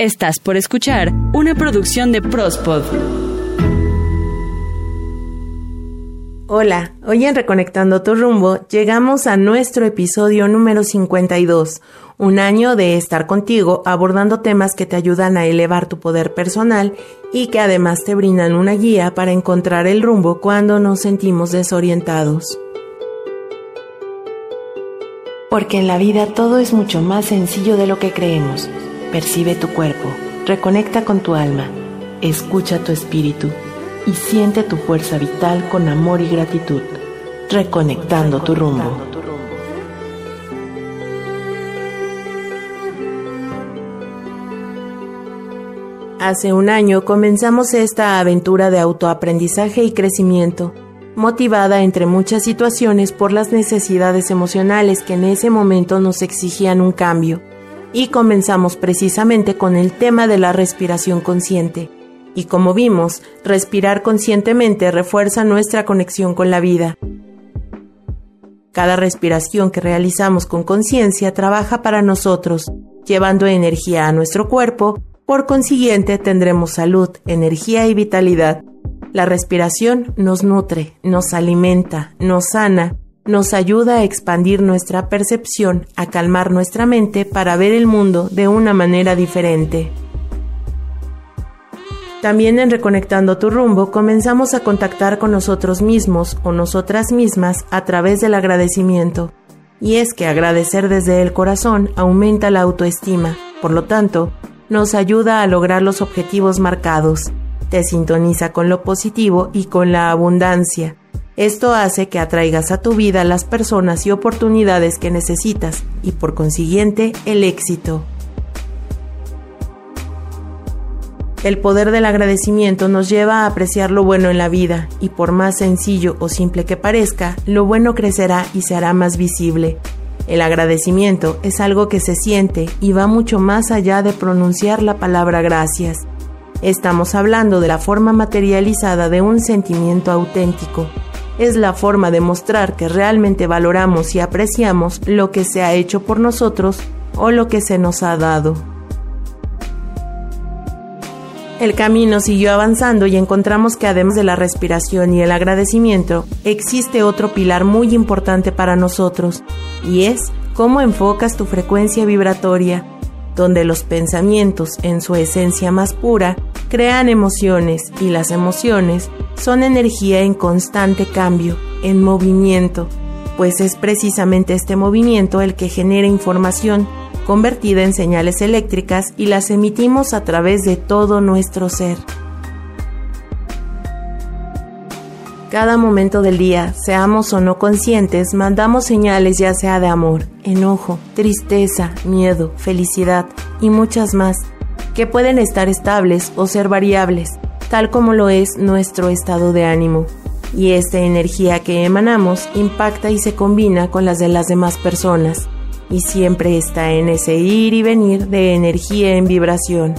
Estás por escuchar una producción de Prospod. Hola, hoy en Reconectando tu rumbo llegamos a nuestro episodio número 52, un año de estar contigo abordando temas que te ayudan a elevar tu poder personal y que además te brindan una guía para encontrar el rumbo cuando nos sentimos desorientados. Porque en la vida todo es mucho más sencillo de lo que creemos. Percibe tu cuerpo, reconecta con tu alma, escucha tu espíritu. Y siente tu fuerza vital con amor y gratitud, reconectando tu rumbo. Hace un año comenzamos esta aventura de autoaprendizaje y crecimiento, motivada entre muchas situaciones por las necesidades emocionales que en ese momento nos exigían un cambio y comenzamos precisamente con el tema de la respiración consciente. Y como vimos, respirar conscientemente refuerza nuestra conexión con la vida. Cada respiración que realizamos con conciencia trabaja para nosotros, llevando energía a nuestro cuerpo, por consiguiente tendremos salud, energía y vitalidad. La respiración nos nutre, nos alimenta, nos sana nos ayuda a expandir nuestra percepción, a calmar nuestra mente para ver el mundo de una manera diferente. También en Reconectando tu rumbo comenzamos a contactar con nosotros mismos o nosotras mismas a través del agradecimiento. Y es que agradecer desde el corazón aumenta la autoestima, por lo tanto, nos ayuda a lograr los objetivos marcados, te sintoniza con lo positivo y con la abundancia, esto hace que atraigas a tu vida las personas y oportunidades que necesitas y por consiguiente el éxito. El poder del agradecimiento nos lleva a apreciar lo bueno en la vida y por más sencillo o simple que parezca, lo bueno crecerá y se hará más visible. El agradecimiento es algo que se siente y va mucho más allá de pronunciar la palabra gracias. Estamos hablando de la forma materializada de un sentimiento auténtico, es la forma de mostrar que realmente valoramos y apreciamos lo que se ha hecho por nosotros o lo que se nos ha dado. El camino siguió avanzando y encontramos que además de la respiración y el agradecimiento, existe otro pilar muy importante para nosotros, y es cómo enfocas tu frecuencia vibratoria, donde los pensamientos, en su esencia más pura, crean emociones y las emociones son energía en constante cambio, en movimiento, pues es precisamente este movimiento el que genera información convertida en señales eléctricas y las emitimos a través de todo nuestro ser. Cada momento del día, seamos o no conscientes, mandamos señales ya sea de amor, enojo, tristeza, miedo, felicidad y muchas más que pueden estar estables o ser variables, tal como lo es nuestro estado de ánimo. Y esta energía que emanamos impacta y se combina con las de las demás personas, y siempre está en ese ir y venir de energía en vibración.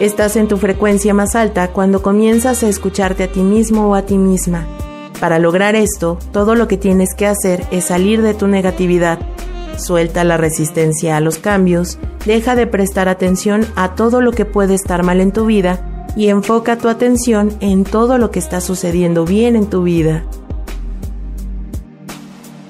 Estás en tu frecuencia más alta cuando comienzas a escucharte a ti mismo o a ti misma. Para lograr esto, todo lo que tienes que hacer es salir de tu negatividad Suelta la resistencia a los cambios, deja de prestar atención a todo lo que puede estar mal en tu vida y enfoca tu atención en todo lo que está sucediendo bien en tu vida.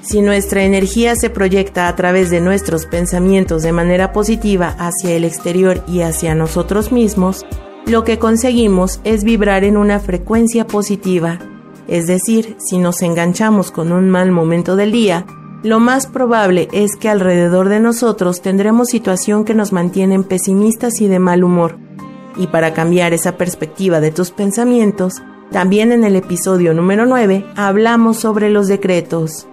Si nuestra energía se proyecta a través de nuestros pensamientos de manera positiva hacia el exterior y hacia nosotros mismos, lo que conseguimos es vibrar en una frecuencia positiva. Es decir, si nos enganchamos con un mal momento del día, lo más probable es que alrededor de nosotros tendremos situación que nos mantienen pesimistas y de mal humor. Y para cambiar esa perspectiva de tus pensamientos, también en el episodio número 9 hablamos sobre los decretos.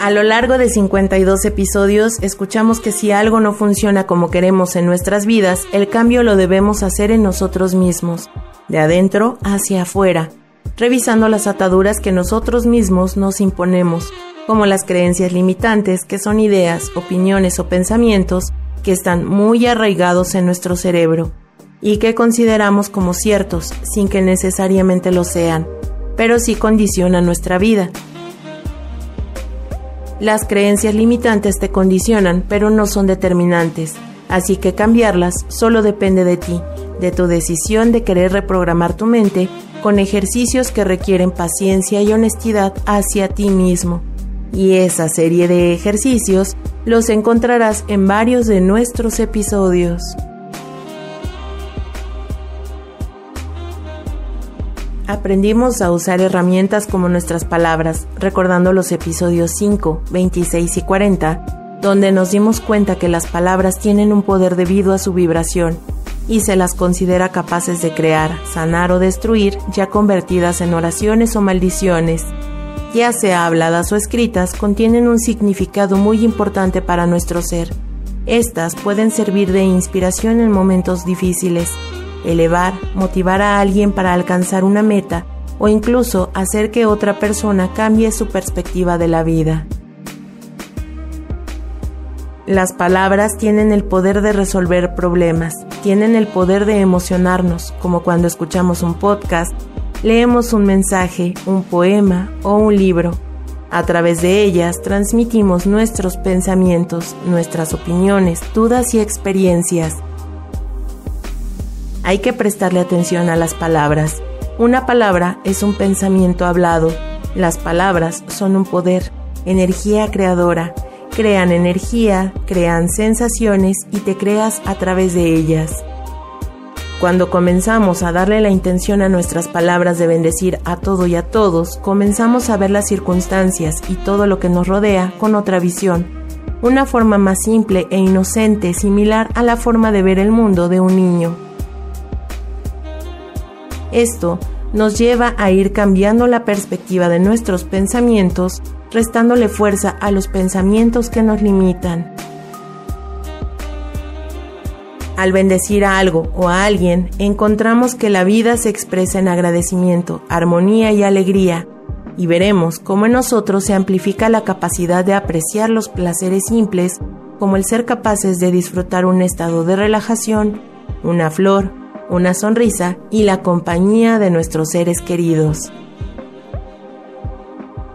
A lo largo de 52 episodios escuchamos que si algo no funciona como queremos en nuestras vidas, el cambio lo debemos hacer en nosotros mismos, de adentro hacia afuera, revisando las ataduras que nosotros mismos nos imponemos, como las creencias limitantes, que son ideas, opiniones o pensamientos que están muy arraigados en nuestro cerebro y que consideramos como ciertos sin que necesariamente lo sean, pero sí condicionan nuestra vida. Las creencias limitantes te condicionan, pero no son determinantes, así que cambiarlas solo depende de ti, de tu decisión de querer reprogramar tu mente con ejercicios que requieren paciencia y honestidad hacia ti mismo. Y esa serie de ejercicios los encontrarás en varios de nuestros episodios. Aprendimos a usar herramientas como nuestras palabras, recordando los episodios 5, 26 y 40, donde nos dimos cuenta que las palabras tienen un poder debido a su vibración y se las considera capaces de crear, sanar o destruir, ya convertidas en oraciones o maldiciones. Ya sea habladas o escritas, contienen un significado muy importante para nuestro ser. Estas pueden servir de inspiración en momentos difíciles, elevar, motivar a alguien para alcanzar una meta o incluso hacer que otra persona cambie su perspectiva de la vida. Las palabras tienen el poder de resolver problemas, tienen el poder de emocionarnos, como cuando escuchamos un podcast, leemos un mensaje, un poema o un libro. A través de ellas transmitimos nuestros pensamientos, nuestras opiniones, dudas y experiencias. Hay que prestarle atención a las palabras. Una palabra es un pensamiento hablado. Las palabras son un poder, energía creadora. Crean energía, crean sensaciones y te creas a través de ellas. Cuando comenzamos a darle la intención a nuestras palabras de bendecir a todo y a todos, comenzamos a ver las circunstancias y todo lo que nos rodea con otra visión, una forma más simple e inocente similar a la forma de ver el mundo de un niño. Esto nos lleva a ir cambiando la perspectiva de nuestros pensamientos, restándole fuerza a los pensamientos que nos limitan. Al bendecir a algo o a alguien, encontramos que la vida se expresa en agradecimiento, armonía y alegría, y veremos cómo en nosotros se amplifica la capacidad de apreciar los placeres simples, como el ser capaces de disfrutar un estado de relajación, una flor, una sonrisa y la compañía de nuestros seres queridos.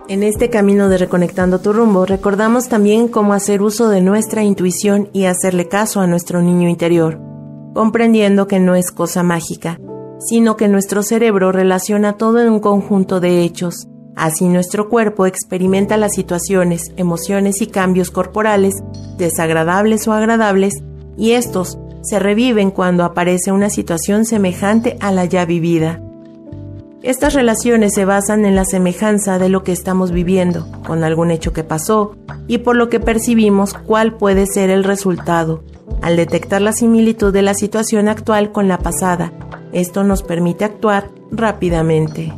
En este camino de Reconectando tu rumbo, recordamos también cómo hacer uso de nuestra intuición y hacerle caso a nuestro niño interior, comprendiendo que no es cosa mágica, sino que nuestro cerebro relaciona todo en un conjunto de hechos. Así nuestro cuerpo experimenta las situaciones, emociones y cambios corporales, desagradables o agradables, y estos se reviven cuando aparece una situación semejante a la ya vivida. Estas relaciones se basan en la semejanza de lo que estamos viviendo, con algún hecho que pasó, y por lo que percibimos cuál puede ser el resultado. Al detectar la similitud de la situación actual con la pasada, esto nos permite actuar rápidamente.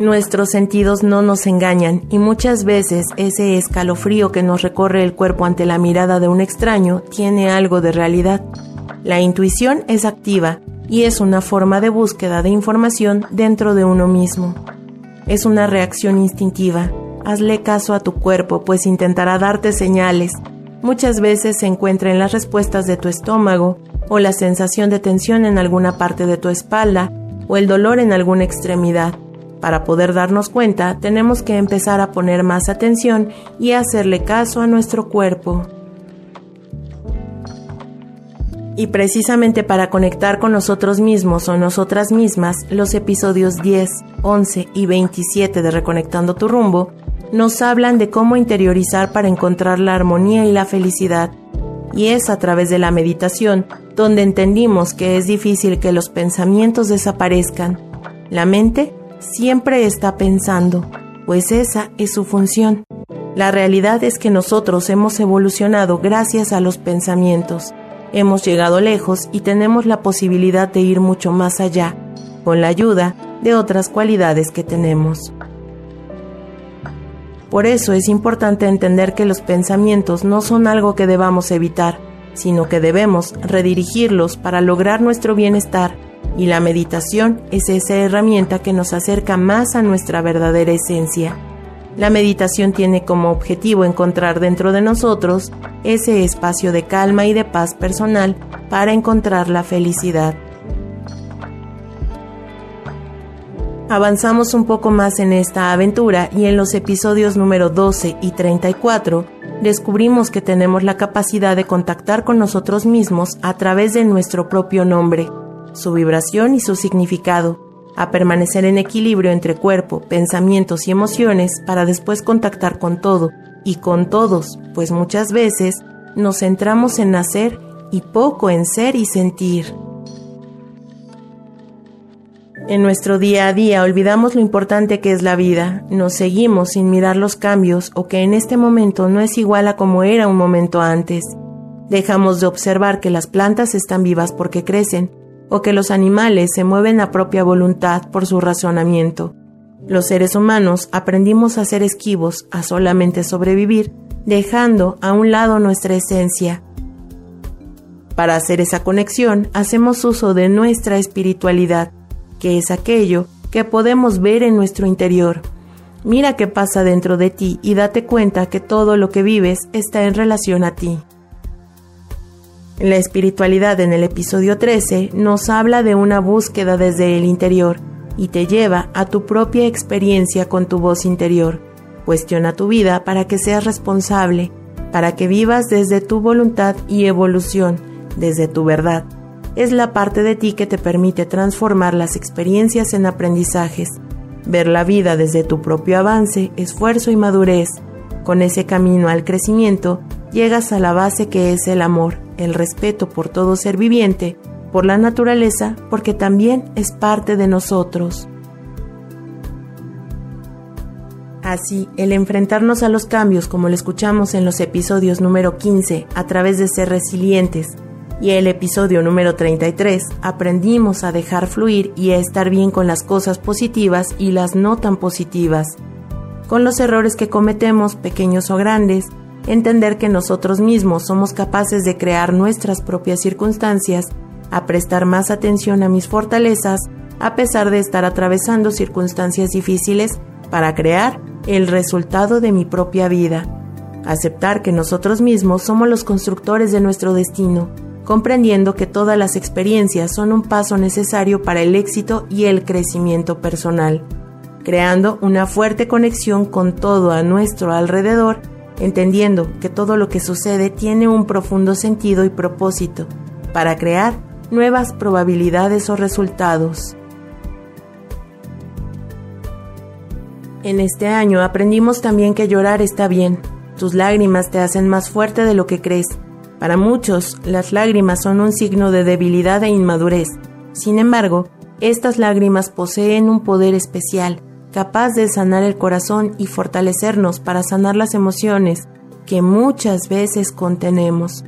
Nuestros sentidos no nos engañan y muchas veces ese escalofrío que nos recorre el cuerpo ante la mirada de un extraño tiene algo de realidad. La intuición es activa y es una forma de búsqueda de información dentro de uno mismo. Es una reacción instintiva. Hazle caso a tu cuerpo, pues intentará darte señales. Muchas veces se encuentra en las respuestas de tu estómago, o la sensación de tensión en alguna parte de tu espalda, o el dolor en alguna extremidad. Para poder darnos cuenta, tenemos que empezar a poner más atención y hacerle caso a nuestro cuerpo. Y precisamente para conectar con nosotros mismos o nosotras mismas, los episodios 10, 11 y 27 de Reconectando tu rumbo nos hablan de cómo interiorizar para encontrar la armonía y la felicidad. Y es a través de la meditación donde entendimos que es difícil que los pensamientos desaparezcan. La mente siempre está pensando, pues esa es su función. La realidad es que nosotros hemos evolucionado gracias a los pensamientos. Hemos llegado lejos y tenemos la posibilidad de ir mucho más allá, con la ayuda de otras cualidades que tenemos. Por eso es importante entender que los pensamientos no son algo que debamos evitar, sino que debemos redirigirlos para lograr nuestro bienestar y la meditación es esa herramienta que nos acerca más a nuestra verdadera esencia. La meditación tiene como objetivo encontrar dentro de nosotros ese espacio de calma y de paz personal para encontrar la felicidad. Avanzamos un poco más en esta aventura y en los episodios número 12 y 34 descubrimos que tenemos la capacidad de contactar con nosotros mismos a través de nuestro propio nombre, su vibración y su significado, a permanecer en equilibrio entre cuerpo, pensamientos y emociones para después contactar con todo y con todos, pues muchas veces nos centramos en hacer y poco en ser y sentir. En nuestro día a día olvidamos lo importante que es la vida, nos seguimos sin mirar los cambios o que en este momento no es igual a como era un momento antes. Dejamos de observar que las plantas están vivas porque crecen o que los animales se mueven a propia voluntad por su razonamiento. Los seres humanos aprendimos a ser esquivos, a solamente sobrevivir, dejando a un lado nuestra esencia. Para hacer esa conexión hacemos uso de nuestra espiritualidad, que es aquello que podemos ver en nuestro interior. Mira qué pasa dentro de ti y date cuenta que todo lo que vives está en relación a ti. La espiritualidad en el episodio 13 nos habla de una búsqueda desde el interior y te lleva a tu propia experiencia con tu voz interior. Cuestiona tu vida para que seas responsable, para que vivas desde tu voluntad y evolución, desde tu verdad es la parte de ti que te permite transformar las experiencias en aprendizajes, ver la vida desde tu propio avance, esfuerzo y madurez. Con ese camino al crecimiento, llegas a la base que es el amor, el respeto por todo ser viviente, por la naturaleza, porque también es parte de nosotros. Así, el enfrentarnos a los cambios, como lo escuchamos en los episodios número 15, a través de ser resilientes, y el episodio número 33 aprendimos a dejar fluir y a estar bien con las cosas positivas y las no tan positivas. Con los errores que cometemos, pequeños o grandes, entender que nosotros mismos somos capaces de crear nuestras propias circunstancias, a prestar más atención a mis fortalezas, a pesar de estar atravesando circunstancias difíciles, para crear el resultado de mi propia vida. Aceptar que nosotros mismos somos los constructores de nuestro destino comprendiendo que todas las experiencias son un paso necesario para el éxito y el crecimiento personal, creando una fuerte conexión con todo a nuestro alrededor, entendiendo que todo lo que sucede tiene un profundo sentido y propósito para crear nuevas probabilidades o resultados. En este año aprendimos también que llorar está bien. Tus lágrimas te hacen más fuerte de lo que crees para muchos, las lágrimas son un signo de debilidad e inmadurez. Sin embargo, estas lágrimas poseen un poder especial, capaz de sanar el corazón y fortalecernos para sanar las emociones que muchas veces contenemos.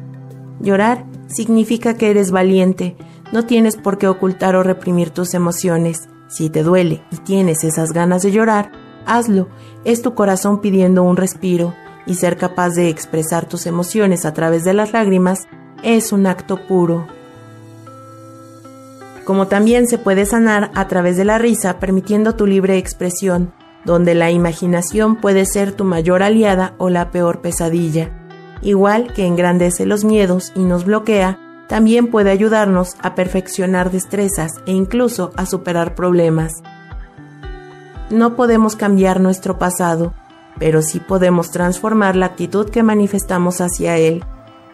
Llorar significa que eres valiente, no tienes por qué ocultar o reprimir tus emociones. Si te duele y tienes esas ganas de llorar, hazlo, es tu corazón pidiendo un respiro y ser capaz de expresar tus emociones a través de las lágrimas es un acto puro. Como también se puede sanar a través de la risa permitiendo tu libre expresión, donde la imaginación puede ser tu mayor aliada o la peor pesadilla. Igual que engrandece los miedos y nos bloquea, también puede ayudarnos a perfeccionar destrezas e incluso a superar problemas. No podemos cambiar nuestro pasado, pero sí podemos transformar la actitud que manifestamos hacia Él.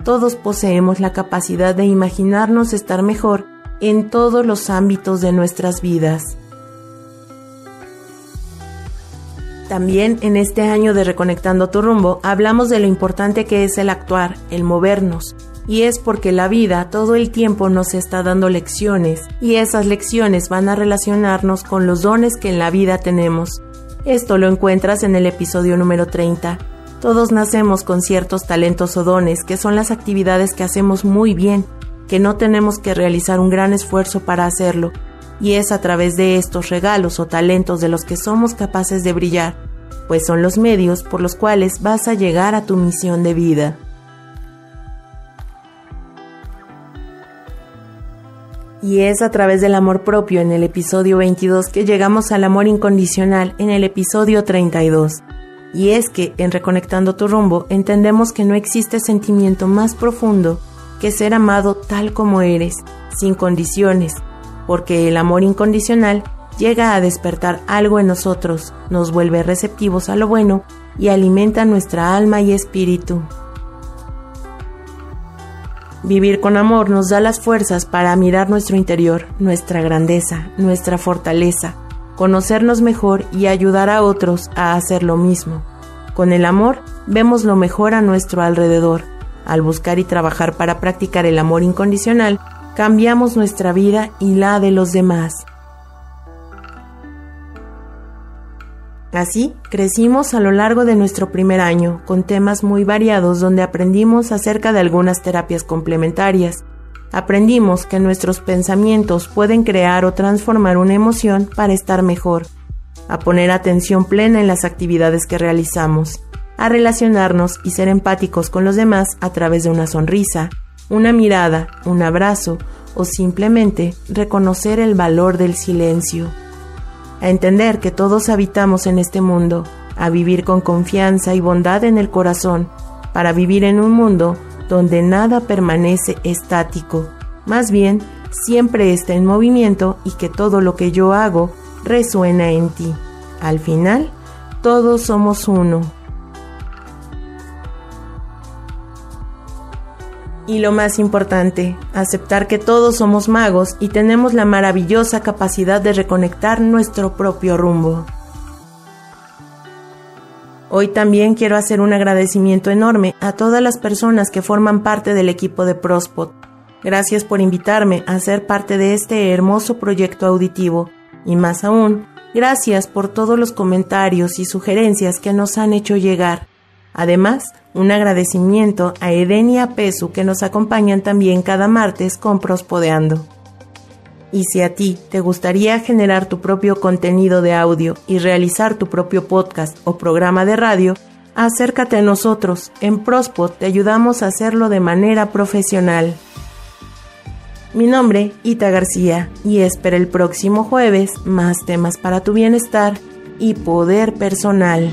Todos poseemos la capacidad de imaginarnos estar mejor en todos los ámbitos de nuestras vidas. También en este año de Reconectando tu rumbo hablamos de lo importante que es el actuar, el movernos, y es porque la vida todo el tiempo nos está dando lecciones y esas lecciones van a relacionarnos con los dones que en la vida tenemos. Esto lo encuentras en el episodio número 30. Todos nacemos con ciertos talentos o dones que son las actividades que hacemos muy bien, que no tenemos que realizar un gran esfuerzo para hacerlo, y es a través de estos regalos o talentos de los que somos capaces de brillar, pues son los medios por los cuales vas a llegar a tu misión de vida. Y es a través del amor propio en el episodio 22 que llegamos al amor incondicional en el episodio 32. Y es que en Reconectando tu rumbo entendemos que no existe sentimiento más profundo que ser amado tal como eres, sin condiciones, porque el amor incondicional llega a despertar algo en nosotros, nos vuelve receptivos a lo bueno y alimenta nuestra alma y espíritu. Vivir con amor nos da las fuerzas para mirar nuestro interior, nuestra grandeza, nuestra fortaleza, conocernos mejor y ayudar a otros a hacer lo mismo. Con el amor vemos lo mejor a nuestro alrededor. Al buscar y trabajar para practicar el amor incondicional, cambiamos nuestra vida y la de los demás. Así, crecimos a lo largo de nuestro primer año, con temas muy variados donde aprendimos acerca de algunas terapias complementarias. Aprendimos que nuestros pensamientos pueden crear o transformar una emoción para estar mejor, a poner atención plena en las actividades que realizamos, a relacionarnos y ser empáticos con los demás a través de una sonrisa, una mirada, un abrazo o simplemente reconocer el valor del silencio a entender que todos habitamos en este mundo, a vivir con confianza y bondad en el corazón, para vivir en un mundo donde nada permanece estático, más bien siempre está en movimiento y que todo lo que yo hago resuena en ti. Al final, todos somos uno. Y lo más importante, aceptar que todos somos magos y tenemos la maravillosa capacidad de reconectar nuestro propio rumbo. Hoy también quiero hacer un agradecimiento enorme a todas las personas que forman parte del equipo de Prospot. Gracias por invitarme a ser parte de este hermoso proyecto auditivo y más aún, gracias por todos los comentarios y sugerencias que nos han hecho llegar. Además, un agradecimiento a Eden y a Pesu que nos acompañan también cada martes con Prospodeando. Y si a ti te gustaría generar tu propio contenido de audio y realizar tu propio podcast o programa de radio, acércate a nosotros. En Prospod te ayudamos a hacerlo de manera profesional. Mi nombre, Ita García, y espera el próximo jueves más temas para tu bienestar y poder personal.